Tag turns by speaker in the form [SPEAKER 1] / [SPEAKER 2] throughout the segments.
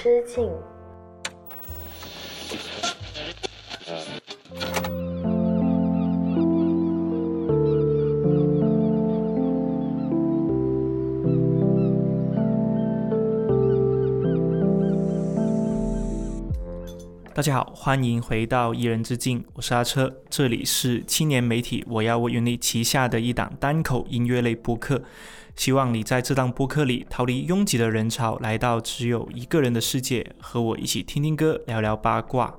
[SPEAKER 1] 之境。
[SPEAKER 2] 大家好，欢迎回到一人之境，我是阿车，这里是青年媒体我要我有你旗下的一档单口音乐类播客，希望你在这档播客里逃离拥挤的人潮，来到只有一个人的世界，和我一起听听歌，聊聊八卦。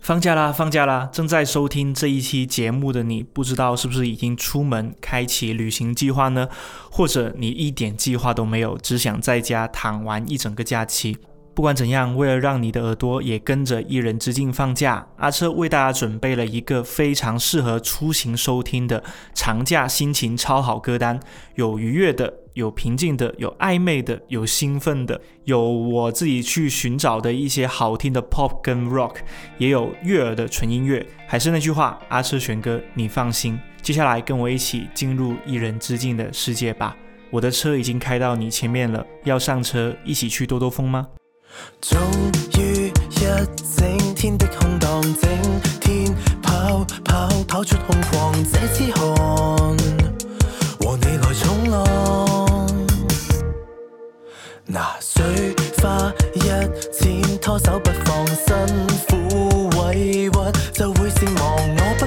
[SPEAKER 2] 放假啦，放假啦！正在收听这一期节目的你，不知道是不是已经出门开启旅行计划呢？或者你一点计划都没有，只想在家躺完一整个假期？不管怎样，为了让你的耳朵也跟着一人之境放假，阿车为大家准备了一个非常适合出行收听的长假心情超好歌单，有愉悦的，有平静的，有暧昧的，有兴奋的，有我自己去寻找的一些好听的 pop 跟 rock，也有悦耳的纯音乐。还是那句话，阿车选歌，你放心。接下来跟我一起进入一人之境的世界吧。我的车已经开到你前面了，要上车一起去兜兜风吗？
[SPEAKER 3] 终於一整天的空檔，整天跑跑跑出空旷，这支汗和你來衝浪。拿水花一濺，拖手不放，辛苦委屈就會善忘，我不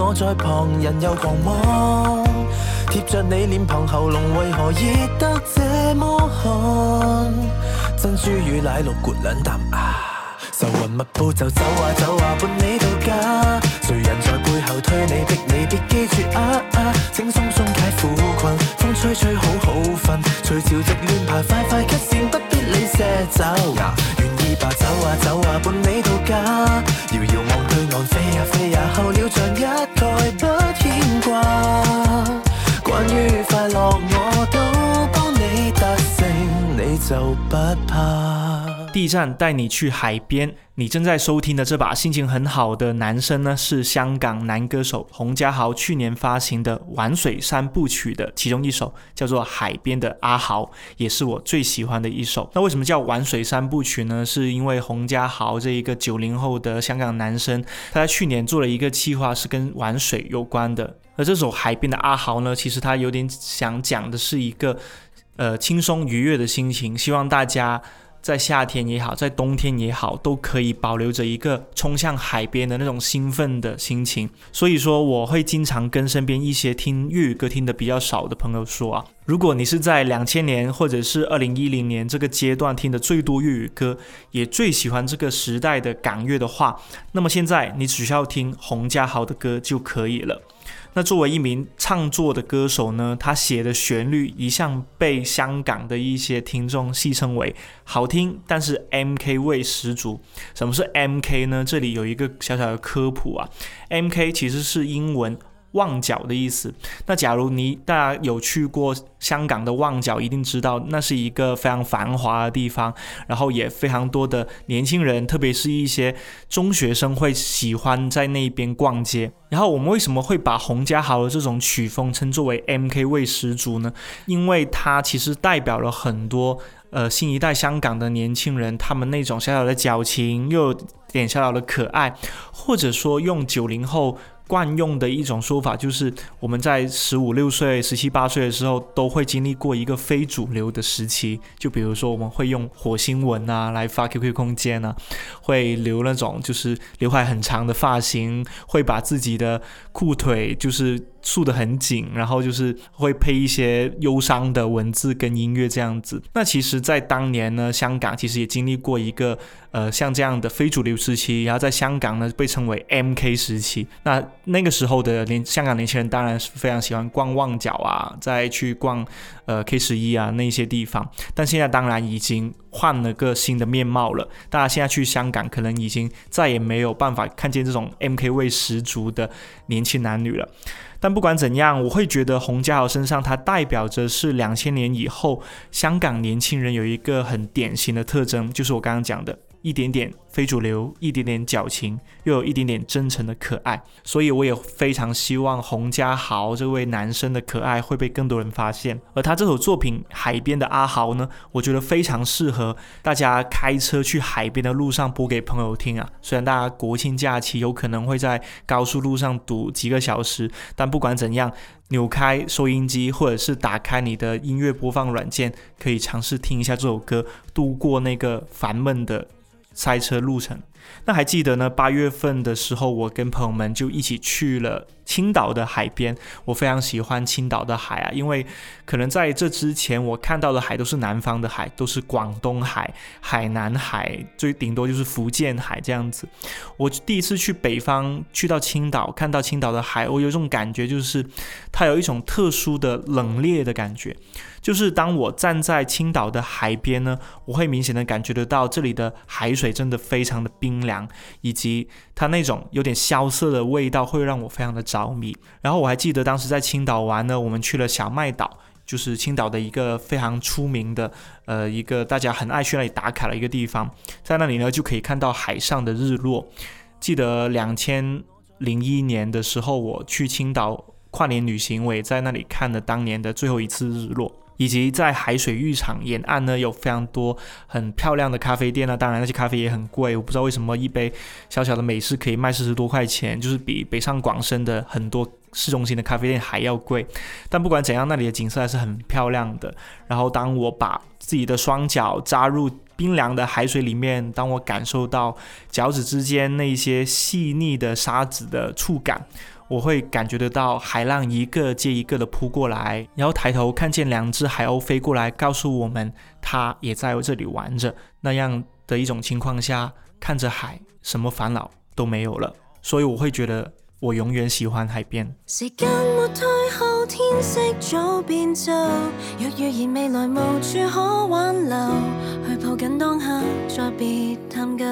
[SPEAKER 3] 我在旁人又狂妄，貼着你臉龐喉嚨為何熱得這麼寒？珍珠與奶酪豁兩啖啊，愁雲密布就走啊走啊伴你到家，誰人在背後推你逼你，別記住啊啊，請鬆鬆解苦困，風吹吹好好瞓，隨潮汐亂爬快快 cut 線，不必理些走。走啊走啊伴你到家，遥遥望对岸飞呀飞呀，候鸟像一概不牵挂。关于快乐我都帮你达成，你就不怕。
[SPEAKER 2] 第一站带你去海边。你正在收听的这把心情很好的男生呢，是香港男歌手洪家豪去年发行的《玩水三部曲》的其中一首，叫做《海边的阿豪》，也是我最喜欢的一首。那为什么叫《玩水三部曲》呢？是因为洪家豪这一个九零后的香港男生，他在去年做了一个计划，是跟玩水有关的。而这首《海边的阿豪》呢，其实他有点想讲的是一个呃轻松愉悦的心情，希望大家。在夏天也好，在冬天也好，都可以保留着一个冲向海边的那种兴奋的心情。所以说，我会经常跟身边一些听粤语歌听的比较少的朋友说啊，如果你是在两千年或者是二零一零年这个阶段听的最多粤语歌，也最喜欢这个时代的港乐的话，那么现在你只需要听洪家豪的歌就可以了。那作为一名唱作的歌手呢，他写的旋律一向被香港的一些听众戏称为好听，但是 M K 味十足。什么是 M K 呢？这里有一个小小的科普啊，M K 其实是英文。旺角的意思。那假如你大家有去过香港的旺角，一定知道那是一个非常繁华的地方，然后也非常多的年轻人，特别是一些中学生会喜欢在那边逛街。然后我们为什么会把洪家豪的这种曲风称作为 MK 味十足呢？因为它其实代表了很多呃新一代香港的年轻人，他们那种小小的矫情，又有点小小的可爱，或者说用九零后。惯用的一种说法就是，我们在十五六岁、十七八岁的时候，都会经历过一个非主流的时期。就比如说，我们会用火星文啊来发 QQ 空间啊，会留那种就是刘海很长的发型，会把自己的裤腿就是。束得很紧，然后就是会配一些忧伤的文字跟音乐这样子。那其实，在当年呢，香港其实也经历过一个呃像这样的非主流时期，然后在香港呢被称为 MK 时期。那那个时候的年香港年轻人当然是非常喜欢逛旺角啊，再去逛呃 K 十一啊那些地方。但现在当然已经换了个新的面貌了。大家现在去香港，可能已经再也没有办法看见这种 MK 味十足的年轻男女了。但不管怎样，我会觉得洪家豪身上，他代表着是两千年以后香港年轻人有一个很典型的特征，就是我刚刚讲的一点点。非主流，一点点矫情，又有一点点真诚的可爱。所以我也非常希望洪家豪这位男生的可爱会被更多人发现。而他这首作品《海边的阿豪》呢，我觉得非常适合大家开车去海边的路上播给朋友听啊。虽然大家国庆假期有可能会在高速路上堵几个小时，但不管怎样。扭开收音机，或者是打开你的音乐播放软件，可以尝试听一下这首歌，度过那个烦闷的塞车路程。那还记得呢？八月份的时候，我跟朋友们就一起去了青岛的海边。我非常喜欢青岛的海啊，因为可能在这之前我看到的海都是南方的海，都是广东海、海南海，最顶多就是福建海这样子。我第一次去北方，去到青岛，看到青岛的海，我有一种感觉，就是它有一种特殊的冷冽的感觉。就是当我站在青岛的海边呢，我会明显的感觉得到这里的海水真的非常的冰凉，以及它那种有点萧瑟的味道会让我非常的着迷。然后我还记得当时在青岛玩呢，我们去了小麦岛，就是青岛的一个非常出名的，呃，一个大家很爱去那里打卡的一个地方，在那里呢就可以看到海上的日落。记得两千零一年的时候，我去青岛跨年旅行，我也在那里看了当年的最后一次日落。以及在海水浴场沿岸呢，有非常多很漂亮的咖啡店啊。当然，那些咖啡也很贵。我不知道为什么一杯小小的美式可以卖四十多块钱，就是比北上广深的很多市中心的咖啡店还要贵。但不管怎样，那里的景色还是很漂亮的。然后，当我把自己的双脚扎入冰凉的海水里面，当我感受到脚趾之间那些细腻的沙子的触感。我会感觉得到海浪一个接一个的扑过来，然后抬头看见两只海鸥飞过来，告诉我们它也在这里玩着。那样的一种情况下，看着海，什么烦恼都没有了。所以我会觉得我永远喜欢海边。
[SPEAKER 4] 时间没退后，天色早变奏。若预言未来无处可挽留，去抱紧当下，再别探究。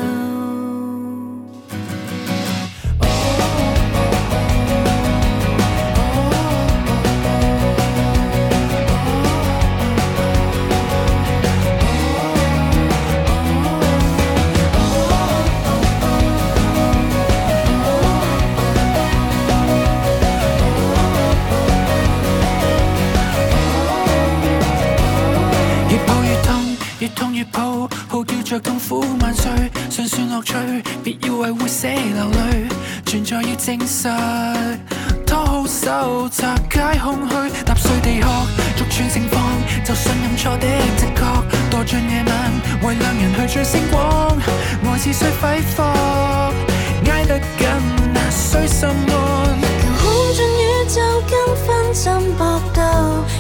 [SPEAKER 5] 越痛越抱，抱叫着痛苦万岁，尚算乐趣，别以为会死流泪，存在要证实。拖好手，拆解空虚，踏碎地壳，逐寸盛放，就信任错的直觉，堕进夜晚，为两人去追星光，爱是需挥霍，挨得紧那需心安。
[SPEAKER 4] 看尽宇宙跟分针搏斗，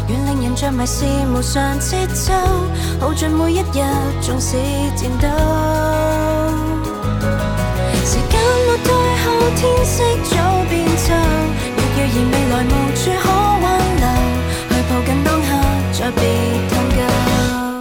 [SPEAKER 4] 愿令人着迷是无常节奏，耗尽每一日，纵使战斗。时间没退后，天色早变奏，若预言未来无处可挽留，去抱紧当下，再别探究。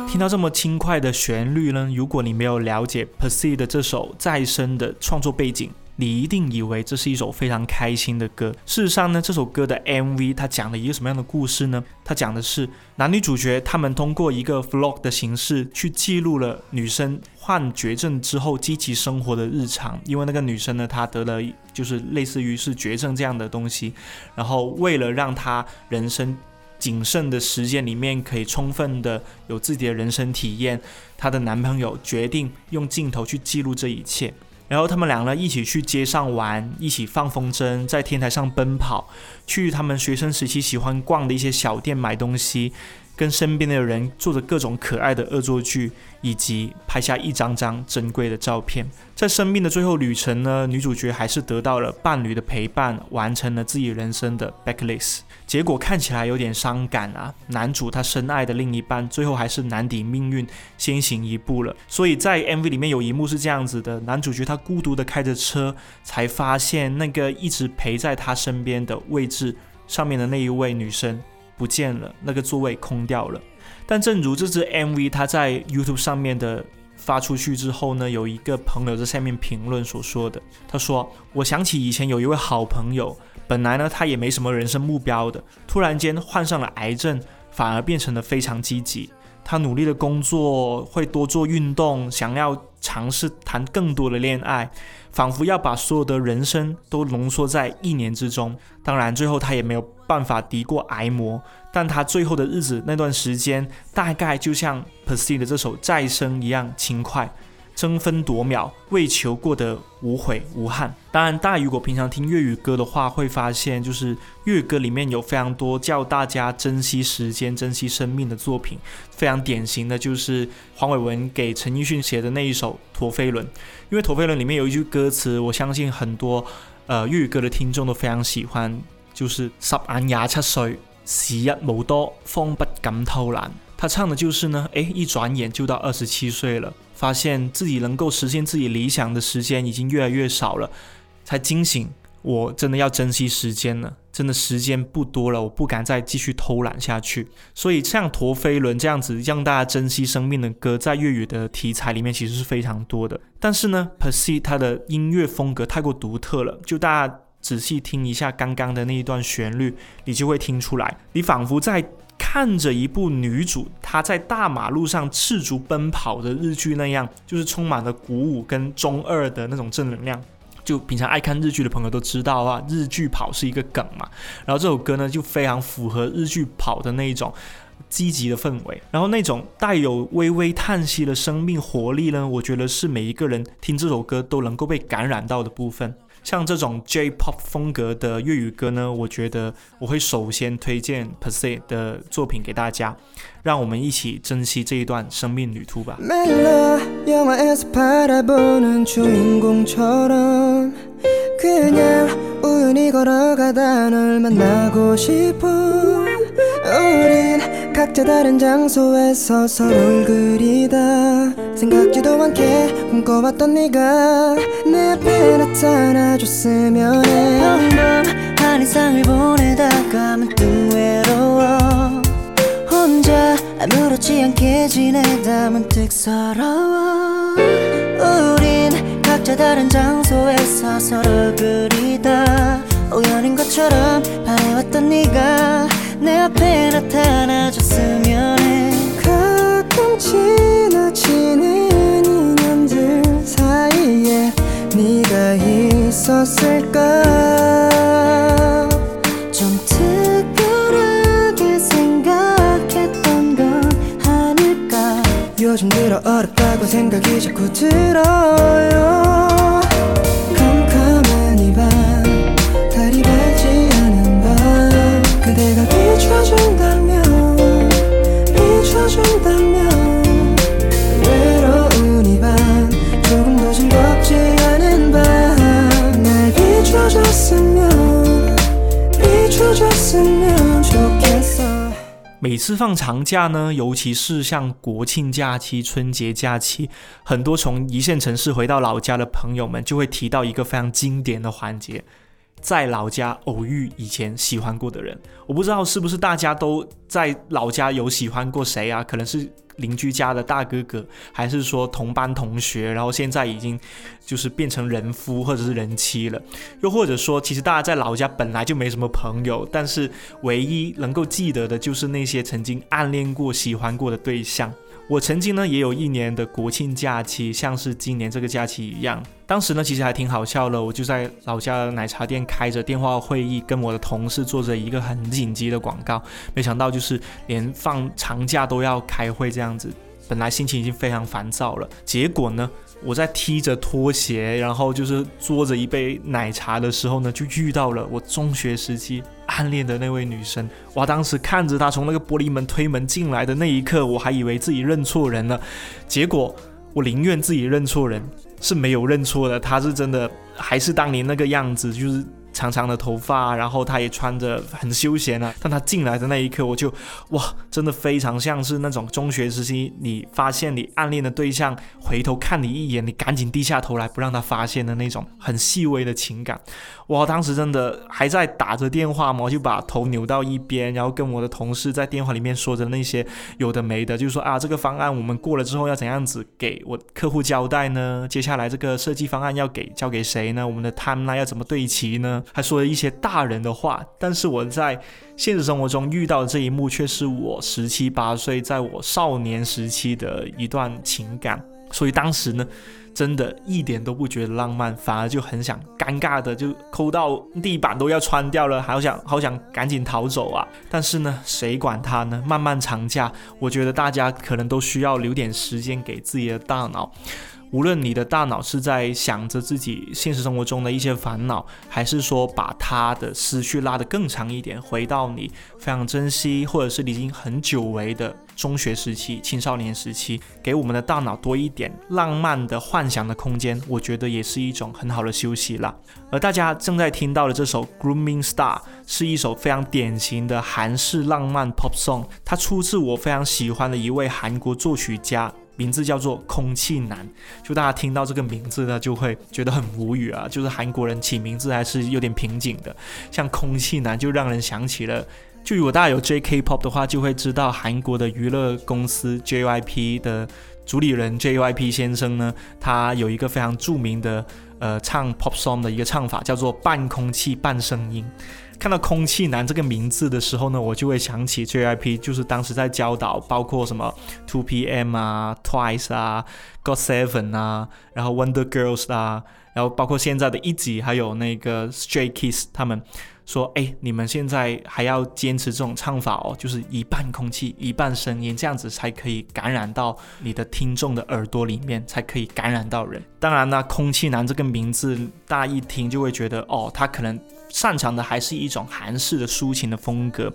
[SPEAKER 2] 听到这么轻快的旋律呢，如果你没有了解 Percy 的这首《再生》的创作背景。你一定以为这是一首非常开心的歌。事实上呢，这首歌的 MV 它讲了一个什么样的故事呢？它讲的是男女主角他们通过一个 vlog 的形式去记录了女生患绝症之后积极生活的日常。因为那个女生呢，她得了就是类似于是绝症这样的东西，然后为了让她人生仅剩的时间里面可以充分的有自己的人生体验，她的男朋友决定用镜头去记录这一切。然后他们两个一起去街上玩，一起放风筝，在天台上奔跑，去他们学生时期喜欢逛的一些小店买东西，跟身边的人做着各种可爱的恶作剧，以及拍下一张张珍贵的照片。在生命的最后旅程呢，女主角还是得到了伴侣的陪伴，完成了自己人生的 backlist。结果看起来有点伤感啊！男主他深爱的另一半，最后还是难抵命运，先行一步了。所以在 MV 里面有一幕是这样子的：男主角他孤独的开着车，才发现那个一直陪在他身边的位置上面的那一位女生不见了，那个座位空掉了。但正如这支 MV 他在 YouTube 上面的发出去之后呢，有一个朋友在下面评论所说的，他说：“我想起以前有一位好朋友。”本来呢，他也没什么人生目标的，突然间患上了癌症，反而变成了非常积极。他努力的工作，会多做运动，想要尝试谈更多的恋爱，仿佛要把所有的人生都浓缩在一年之中。当然，最后他也没有办法敌过癌魔，但他最后的日子那段时间，大概就像 Percy 的这首《再生》一样轻快。争分夺秒，为求过得无悔无憾。当然，大家如果平常听粤语歌的话，会发现就是粤语歌里面有非常多教大家珍惜时间、珍惜生命的作品。非常典型的就是黄伟文给陈奕迅写的那一首《陀飞轮》，因为《陀飞轮》里面有一句歌词，我相信很多呃粤语歌的听众都非常喜欢，就是“十眼廿七岁，时日无多，方不敢偷懒”。他唱的就是呢，诶，一转眼就到二十七岁了。发现自己能够实现自己理想的时间已经越来越少了，才惊醒，我真的要珍惜时间了，真的时间不多了，我不敢再继续偷懒下去。所以像《陀飞轮》这样子让大家珍惜生命的歌，在粤语的题材里面其实是非常多的。但是呢，Percy 他的音乐风格太过独特了，就大家仔细听一下刚刚的那一段旋律，你就会听出来，你仿佛在。看着一部女主她在大马路上赤足奔跑的日剧那样，就是充满了鼓舞跟中二的那种正能量。就平常爱看日剧的朋友都知道啊，日剧跑是一个梗嘛。然后这首歌呢，就非常符合日剧跑的那一种积极的氛围，然后那种带有微微叹息的生命活力呢，我觉得是每一个人听这首歌都能够被感染到的部分。像这种 J-pop 风格的粤语歌呢，我觉得我会首先推荐 Percy 的作品给大家，让我们一起珍惜这一段生命旅途吧。 각자 다른 장소에서 서로를 그리다 생각지도 않게 꿈꿔봤던네가 내 앞에 나타나줬으면해평범한일상을 보내다가 문득 외로워 혼자 아무렇지 않게 지내다 문득 서러워 우린 각자 다른 장소에서 서로 그리다 우연인 것처럼 바래왔던 네가 내 앞에 나타나줬으면 해. 가끔 지나치는 인연들 사이에 네가 있었을까? 좀 특별하게 생각했던 건 아닐까? 요즘 들어 어렵다고 생각이 자꾸 들어요 그대가 비춰준다면 비춰준다면 외로운 이 밤 조금도 즐겁지 않은 밤날 비춰줬으면 비춰줬으면 좋겠어 每次放长假呢，尤其是像国庆假期、春节假期，很多从一线城市回到老家的朋友们就会提到一个非常经典的环节。 在老家偶遇以前喜欢过的人，我不知道是不是大家都在老家有喜欢过谁啊？可能是邻居家的大哥哥，还是说同班同学，然后现在已经就是变成人夫或者是人妻了？又或者说，其实大家在老家本来就没什么朋友，但是唯一能够记得的就是那些曾经暗恋过、喜欢过的对象。我曾经呢也有一年的国庆假期，像是今年这个假期一样。当时呢其实还挺好笑的，我就在老家的奶茶店开着电话会议，跟我的同事做着一个很紧急的广告。没想到就是连放长假都要开会这样子，本来心情已经非常烦躁了，结果呢？我在踢着拖鞋，然后就是嘬着一杯奶茶的时候呢，就遇到了我中学时期暗恋的那位女生。哇！当时看着她从那个玻璃门推门进来的那一刻，我还以为自己认错人了。结果我宁愿自己认错人，是没有认错的。她是真的，还是当年那个样子，就是。长长的头发，然后他也穿着很休闲啊。但他进来的那一刻，我就哇，真的非常像是那种中学时期，你发现你暗恋的对象回头看你一眼，你赶紧低下头来不让他发现的那种很细微的情感。哇，当时真的还在打着电话嘛，我就把头扭到一边，然后跟我的同事在电话里面说着那些有的没的，就是说啊，这个方案我们过了之后要怎样子给我客户交代呢？接下来这个设计方案要给交给谁呢？我们的 time 那要怎么对齐呢？还说了一些大人的话，但是我在现实生活中遇到的这一幕，却是我十七八岁，在我少年时期的一段情感。所以当时呢，真的一点都不觉得浪漫，反而就很想尴尬的就抠到地板都要穿掉了，好想好想赶紧逃走啊！但是呢，谁管他呢？漫漫长假，我觉得大家可能都需要留点时间给自己的大脑。无论你的大脑是在想着自己现实生活中的一些烦恼，还是说把他的思绪拉得更长一点，回到你非常珍惜或者是已经很久违的中学时期、青少年时期，给我们的大脑多一点浪漫的幻想的空间，我觉得也是一种很好的休息啦。而大家正在听到的这首《Grooming Star》是一首非常典型的韩式浪漫 pop song，它出自我非常喜欢的一位韩国作曲家。名字叫做空气男，就大家听到这个名字呢，就会觉得很无语啊。就是韩国人起名字还是有点瓶颈的，像空气男就让人想起了，就如果大家有 J.K.Pop 的话，就会知道韩国的娱乐公司 J.Y.P 的主理人 J.Y.P 先生呢，他有一个非常著名的呃唱 Pop Song 的一个唱法，叫做半空气半声音。看到“空气男”这个名字的时候呢，我就会想起 J.Y.P，就是当时在教导，包括什么 Two P.M 啊、Twice 啊、Got Seven 啊，然后 Wonder Girls 啊，然后包括现在的一级，还有那个 Stray Kids，他们说：“哎，你们现在还要坚持这种唱法哦，就是一半空气一半声音，这样子才可以感染到你的听众的耳朵里面，才可以感染到人。当然呢，空气男这个名字，大家一听就会觉得，哦，他可能。”擅长的还是一种韩式的抒情的风格，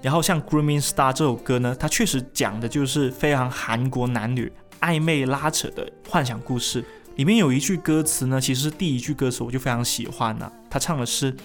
[SPEAKER 2] 然后像《Grooming Star》这首歌呢，它确实讲的就是非常韩国男女暧昧拉扯的幻想故事。里面有一句歌词呢，其实第一句歌词，我就非常喜欢了。他唱的是：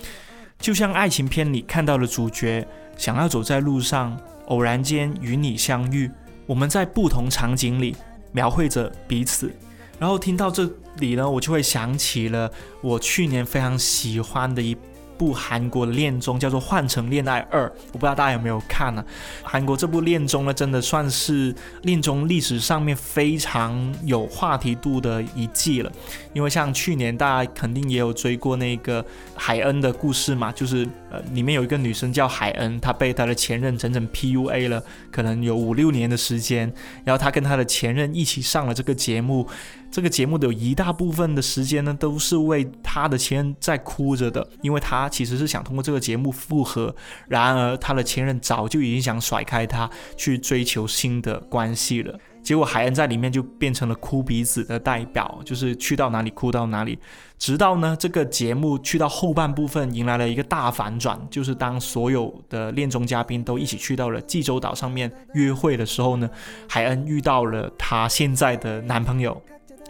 [SPEAKER 2] 就像爱情片里看到的主角，想要走在路上，偶然间与你相遇，我们在不同场景里描绘着彼此。然后听到这里呢，我就会想起了我去年非常喜欢的一。部韩国的恋综叫做《换成恋爱二》，我不知道大家有没有看呢？韩国这部恋综呢，真的算是恋综历史上面非常有话题度的一季了。因为像去年大家肯定也有追过那个海恩的故事嘛，就是呃里面有一个女生叫海恩，她被她的前任整整 PUA 了，可能有五六年的时间，然后她跟她的前任一起上了这个节目。这个节目的有一大部分的时间呢，都是为他的前任在哭着的，因为他其实是想通过这个节目复合，然而他的前任早就已经想甩开他，去追求新的关系了。结果海恩在里面就变成了哭鼻子的代表，就是去到哪里哭到哪里。直到呢这个节目去到后半部分，迎来了一个大反转，就是当所有的恋综嘉宾都一起去到了济州岛上面约会的时候呢，海恩遇到了她现在的男朋友。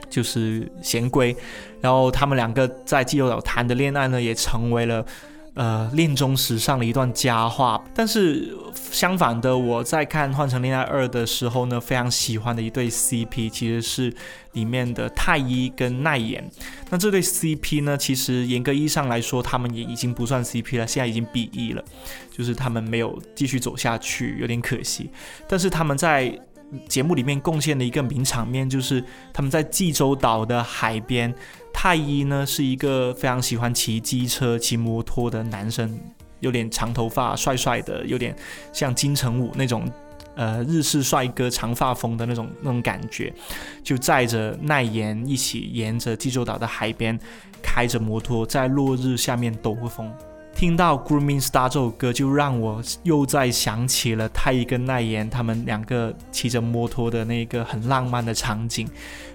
[SPEAKER 2] 就是贤圭，然后他们两个在济州岛谈的恋爱呢，也成为了呃恋综史上的一段佳话。但是相反的，我在看《换成恋爱二》的时候呢，非常喜欢的一对 CP，其实是里面的太一跟奈妍。那这对 CP 呢，其实严格意义上来说，他们也已经不算 CP 了，现在已经 BE 了，就是他们没有继续走下去，有点可惜。但是他们在节目里面贡献的一个名场面，就是他们在济州岛的海边。太一呢是一个非常喜欢骑机车、骑摩托的男生，有点长头发、帅帅的，有点像金城武那种，呃，日式帅哥长发风的那种那种感觉，就载着奈言一起沿着济州岛的海边开着摩托，在落日下面兜个风。听到《Grooming Star》这首歌，就让我又在想起了太一跟奈妍他们两个骑着摩托的那个很浪漫的场景。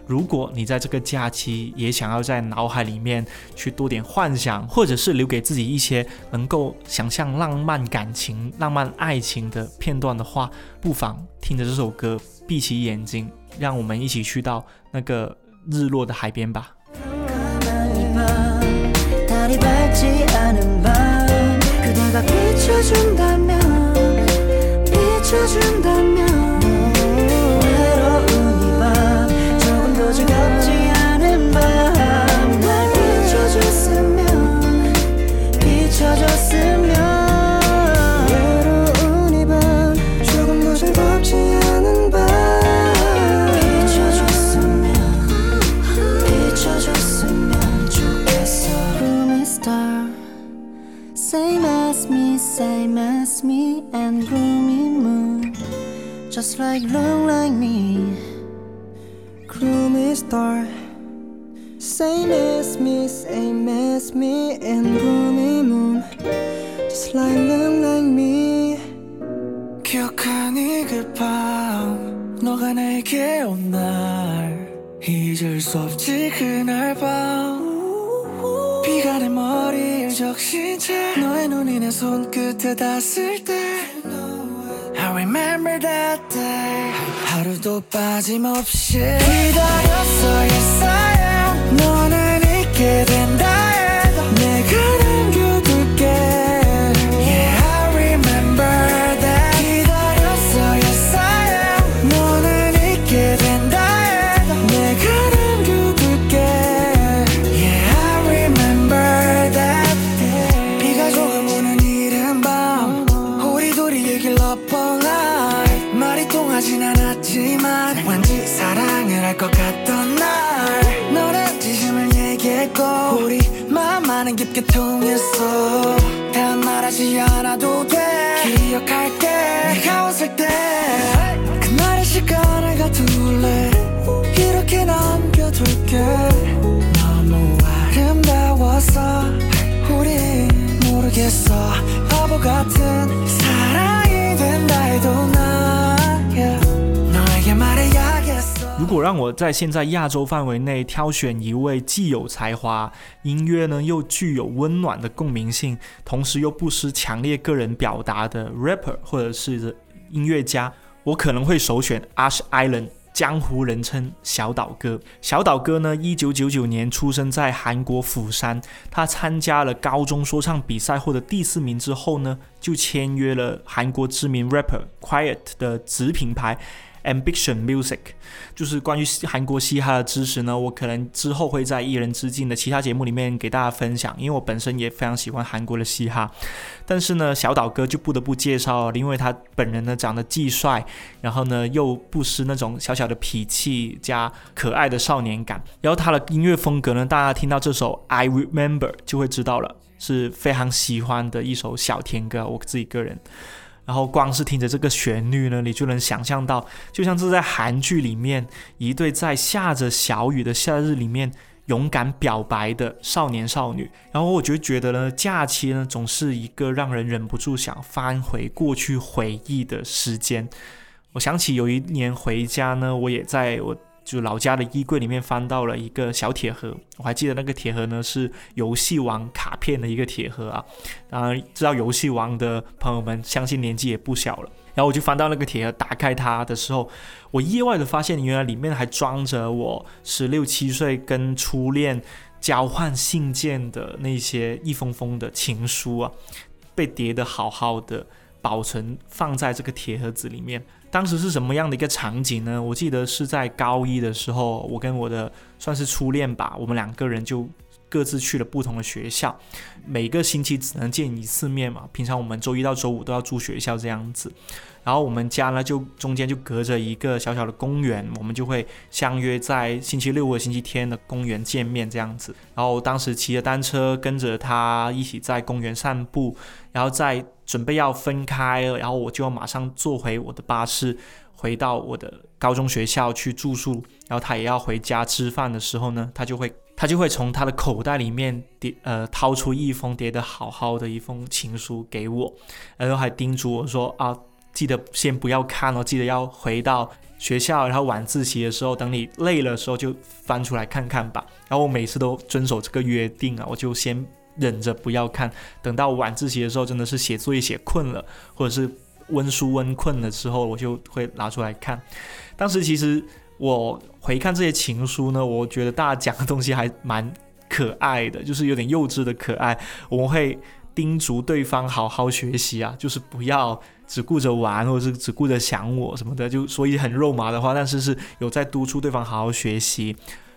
[SPEAKER 2] 如果你在这个假期也想要在脑海里面去多点幻想，或者是留给自己一些能够想象浪漫感情、浪漫爱情的片段的话，不妨听着这首歌，闭起眼睛，让我们一起去到那个日落的海边吧。
[SPEAKER 5] Like long like me, gloomy star. Same as me, same as me, and gloomy moon. Just like long like me. 기억하니 그밤 너가 내게 온날 잊을 수 없지 그날 밤 비가 내 머리를 적신 채 너의 눈이 내 손끝에 닿았을 때 remember that day 하루도 빠짐없이 기다렸어 yes I am 너는 있게 된다
[SPEAKER 2] 如果让我在现在亚洲范围内挑选一位既有才华、音乐呢又具有温暖的共鸣性，同时又不失强烈个人表达的 rapper 或者是音乐家，我可能会首选 Ash Island。江湖人称小岛哥。小岛哥呢，一九九九年出生在韩国釜山。他参加了高中说唱比赛，获得第四名之后呢，就签约了韩国知名 rapper Quiet 的子品牌。Ambition Music，就是关于韩国嘻哈的知识呢，我可能之后会在一人之境的其他节目里面给大家分享，因为我本身也非常喜欢韩国的嘻哈。但是呢，小岛哥就不得不介绍了，因为他本人呢长得既帅，然后呢又不失那种小小的痞气加可爱的少年感。然后他的音乐风格呢，大家听到这首 I Remember 就会知道了，是非常喜欢的一首小甜歌，我自己个人。然后光是听着这个旋律呢，你就能想象到，就像是在韩剧里面一对在下着小雨的夏日里面勇敢表白的少年少女。然后我就觉得呢，假期呢总是一个让人忍不住想翻回过去回忆的时间。我想起有一年回家呢，我也在我。就老家的衣柜里面翻到了一个小铁盒，我还记得那个铁盒呢是游戏王卡片的一个铁盒啊。当然，知道游戏王的朋友们，相信年纪也不小了。然后我就翻到那个铁盒，打开它的时候，我意外的发现，原来里面还装着我十六七岁跟初恋交换信件的那些一封封的情书啊，被叠得好好的，保存放在这个铁盒子里面。当时是什么样的一个场景呢？我记得是在高一的时候，我跟我的算是初恋吧，我们两个人就各自去了不同的学校，每个星期只能见一次面嘛。平常我们周一到周五都要住学校这样子，然后我们家呢就中间就隔着一个小小的公园，我们就会相约在星期六或星期天的公园见面这样子。然后当时骑着单车跟着他一起在公园散步，然后在。准备要分开，然后我就要马上坐回我的巴士，回到我的高中学校去住宿。然后他也要回家吃饭的时候呢，他就会他就会从他的口袋里面叠呃掏出一封叠得好好的一封情书给我，然后还叮嘱我说啊，记得先不要看哦，记得要回到学校，然后晚自习的时候，等你累了的时候就翻出来看看吧。然后我每次都遵守这个约定啊，我就先。忍着不要看，等到晚自习的时候，真的是写作业写困了，或者是温书温困了之后，我就会拿出来看。当时其实我回看这些情书呢，我觉得大家讲的东西还蛮可爱的，就是有点幼稚的可爱。我们会叮嘱对方好好学习啊，就是不要只顾着玩，或者是只顾着想我什么的，就说一些很肉麻的话，但是是有在督促对方好好学习。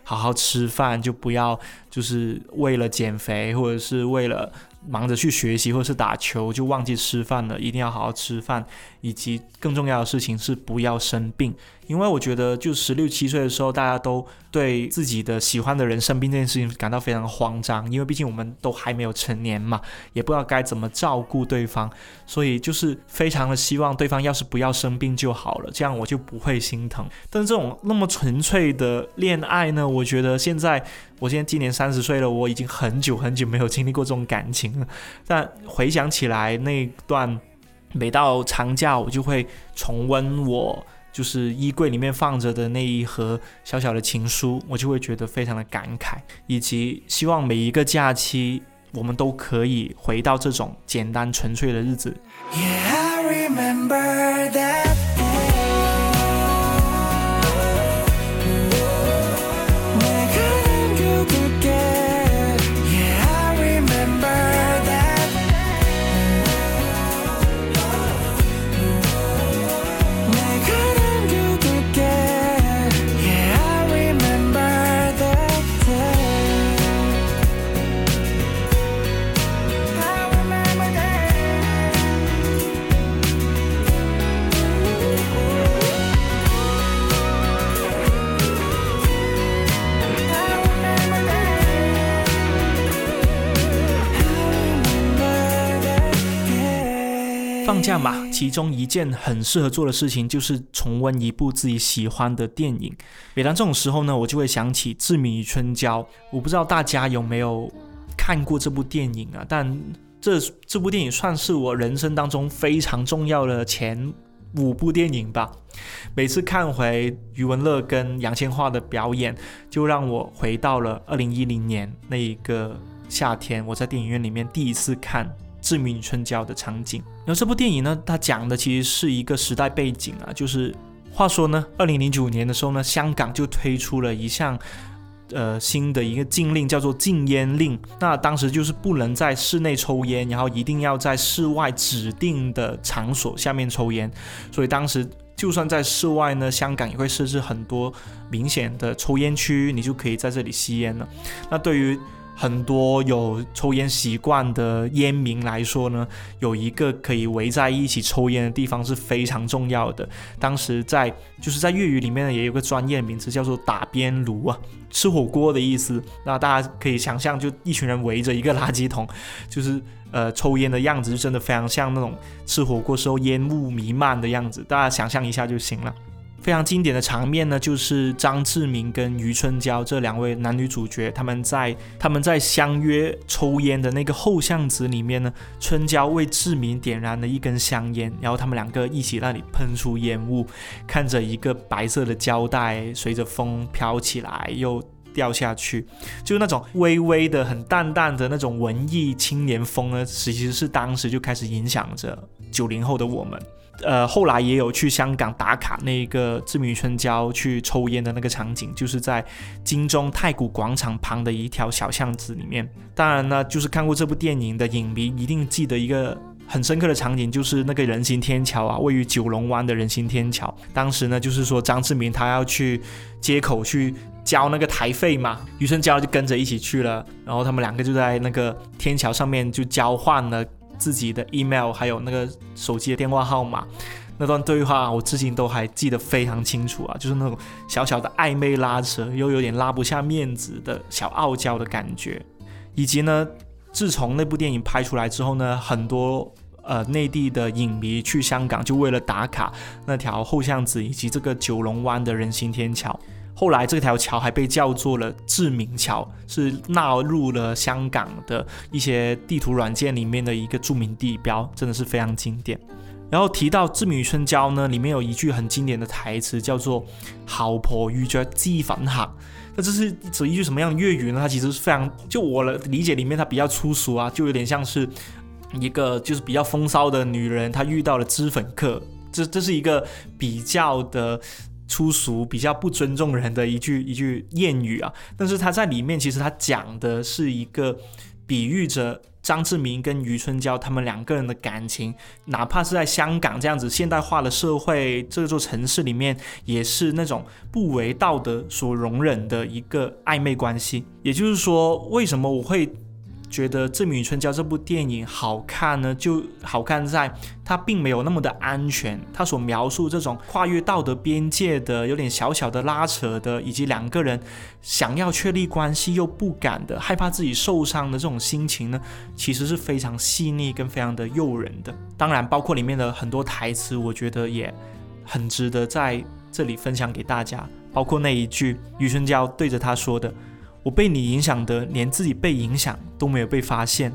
[SPEAKER 2] 好好吃饭，就不要就是为了减肥，或者是为了忙着去学习或是打球，就忘记吃饭了。一定要好好吃饭，以及更重要的事情是不要生病。因为我觉得，就十六七岁的时候，大家都对自己的喜欢的人生病这件事情感到非常慌张，因为毕竟我们都还没有成年嘛，也不知道该怎么照顾对方，所以就是非常的希望对方要是不要生病就好了，这样我就不会心疼。但是这种那么纯粹的恋爱呢，我觉得现在，我现在今年三十岁了，我已经很久很久没有经历过这种感情但回想起来那段，每到长假我就会重温我。就是衣柜里面放着的那一盒小小的情书，我就会觉得非常的感慨，以及希望每一个假期我们都可以回到这种简单纯粹的日子。其中一件很适合做的事情就是重温一部自己喜欢的电影。每当这种时候呢，我就会想起《志明与春娇》。我不知道大家有没有看过这部电影啊？但这这部电影算是我人生当中非常重要的前五部电影吧。每次看回余文乐跟杨千嬅的表演，就让我回到了二零一零年那一个夏天，我在电影院里面第一次看。《志明与春娇》的场景，然后这部电影呢，它讲的其实是一个时代背景啊，就是话说呢，二零零九年的时候呢，香港就推出了一项呃新的一个禁令，叫做禁烟令。那当时就是不能在室内抽烟，然后一定要在室外指定的场所下面抽烟。所以当时就算在室外呢，香港也会设置很多明显的抽烟区，你就可以在这里吸烟了。那对于很多有抽烟习惯的烟民来说呢，有一个可以围在一起抽烟的地方是非常重要的。当时在就是在粤语里面呢，也有个专业名词叫做打边炉啊，吃火锅的意思。那大家可以想象，就一群人围着一个垃圾桶，就是呃抽烟的样子，就真的非常像那种吃火锅时候烟雾弥漫的样子。大家想象一下就行了。非常经典的场面呢，就是张志明跟余春娇这两位男女主角，他们在他们在相约抽烟的那个后巷子里面呢，春娇为志明点燃了一根香烟，然后他们两个一起那里喷出烟雾，看着一个白色的胶带随着风飘起来又掉下去，就是那种微微的、很淡淡的那种文艺青年风呢，其实是当时就开始影响着九零后的我们。呃，后来也有去香港打卡那个志明与春娇去抽烟的那个场景，就是在金钟太古广场旁的一条小巷子里面。当然呢，就是看过这部电影的影迷一定记得一个很深刻的场景，就是那个人行天桥啊，位于九龙湾的人行天桥。当时呢，就是说张志明他要去街口去交那个台费嘛，余春娇就跟着一起去了，然后他们两个就在那个天桥上面就交换了。自己的 email 还有那个手机的电话号码，那段对话我至今都还记得非常清楚啊，就是那种小小的暧昧拉扯，又有点拉不下面子的小傲娇的感觉，以及呢，自从那部电影拍出来之后呢，很多呃内地的影迷去香港就为了打卡那条后巷子以及这个九龙湾的人行天桥。后来这条桥还被叫做了志明桥，是纳入了香港的一些地图软件里面的一个著名地标，真的是非常经典。然后提到志明与春娇呢，里面有一句很经典的台词，叫做“好婆遇着鸡粉客”。那这是指一句什么样的粤语呢？它其实是非常，就我的理解里面，它比较粗俗啊，就有点像是一个就是比较风骚的女人，她遇到了脂粉客。这这是一个比较的。粗俗、比较不尊重人的一句一句谚语啊，但是他在里面其实他讲的是一个比喻着张志明跟余春娇他们两个人的感情，哪怕是在香港这样子现代化的社会这座城市里面，也是那种不为道德所容忍的一个暧昧关系。也就是说，为什么我会觉得《志明与春娇》这部电影好看呢，就好看在它并没有那么的安全。它所描述这种跨越道德边界的、有点小小的拉扯的，以及两个人想要确立关系又不敢的、害怕自己受伤的这种心情呢，其实是非常细腻跟非常的诱人的。当然，包括里面的很多台词，我觉得也很值得在这里分享给大家。包括那一句余春娇对着他说的。我被你影响的，连自己被影响都没有被发现。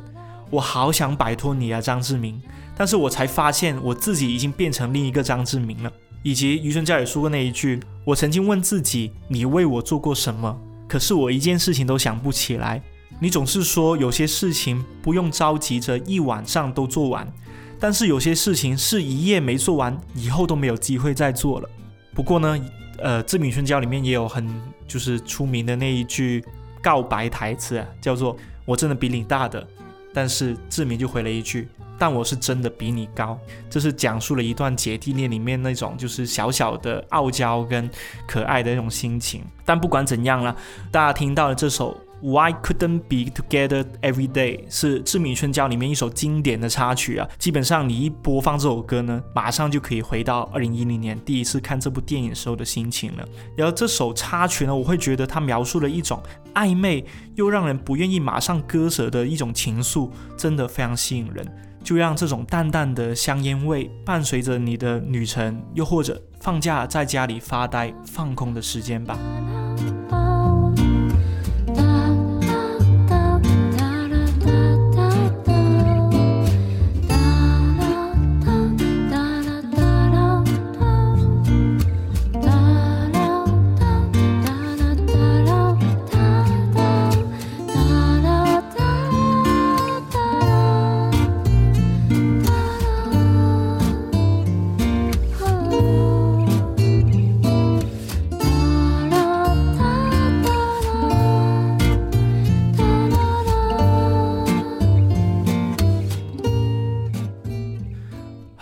[SPEAKER 2] 我好想摆脱你啊，张志明！但是我才发现，我自己已经变成另一个张志明了。以及余春娇也说过那一句：我曾经问自己，你为我做过什么？可是我一件事情都想不起来。你总是说有些事情不用着急着一晚上都做完，但是有些事情是一夜没做完，以后都没有机会再做了。不过呢，呃，《志明春娇》里面也有很就是出名的那一句。告白台词啊，叫做“我真的比你大的”，但是志明就回了一句：“但我是真的比你高。”这是讲述了一段姐弟恋里面那种就是小小的傲娇跟可爱的那种心情。但不管怎样了，大家听到了这首。Why couldn't be together every day 是《志明春娇》里面一首经典的插曲啊，基本上你一播放这首歌呢，马上就可以回到二零一零年第一次看这部电影时候的心情了。然后这首插曲呢，我会觉得它描述了一种暧昧又让人不愿意马上割舍的一种情愫，真的非常吸引人。就让这种淡淡的香烟味伴随着你的旅程，又或者放假在家里发呆放空的时间吧。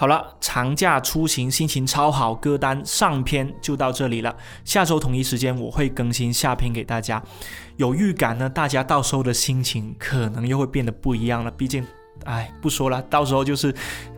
[SPEAKER 2] 好了，长假出行心情超好，歌单上篇就到这里了。下周同一时间我会更新下篇给大家。有预感呢，大家到时候的心情可能又会变得不一样了。毕竟，哎，不说了，到时候就是，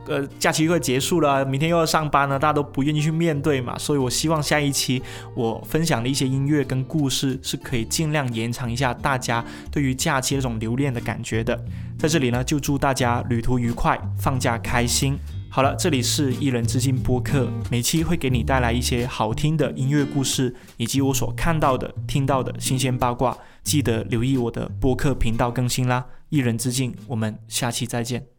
[SPEAKER 2] 呃，假期快结束了，明天又要上班了，大家都不愿意去面对嘛。所以我希望下一期我分享的一些音乐跟故事是可以尽量延长一下大家对于假期那种留恋的感觉的。在这里呢，就祝大家旅途愉快，放假开心。好了，这里是一人之境播客，每期会给你带来一些好听的音乐故事，以及我所看到的、听到的新鲜八卦。记得留意我的播客频道更新啦！一人之境，我们下期再见。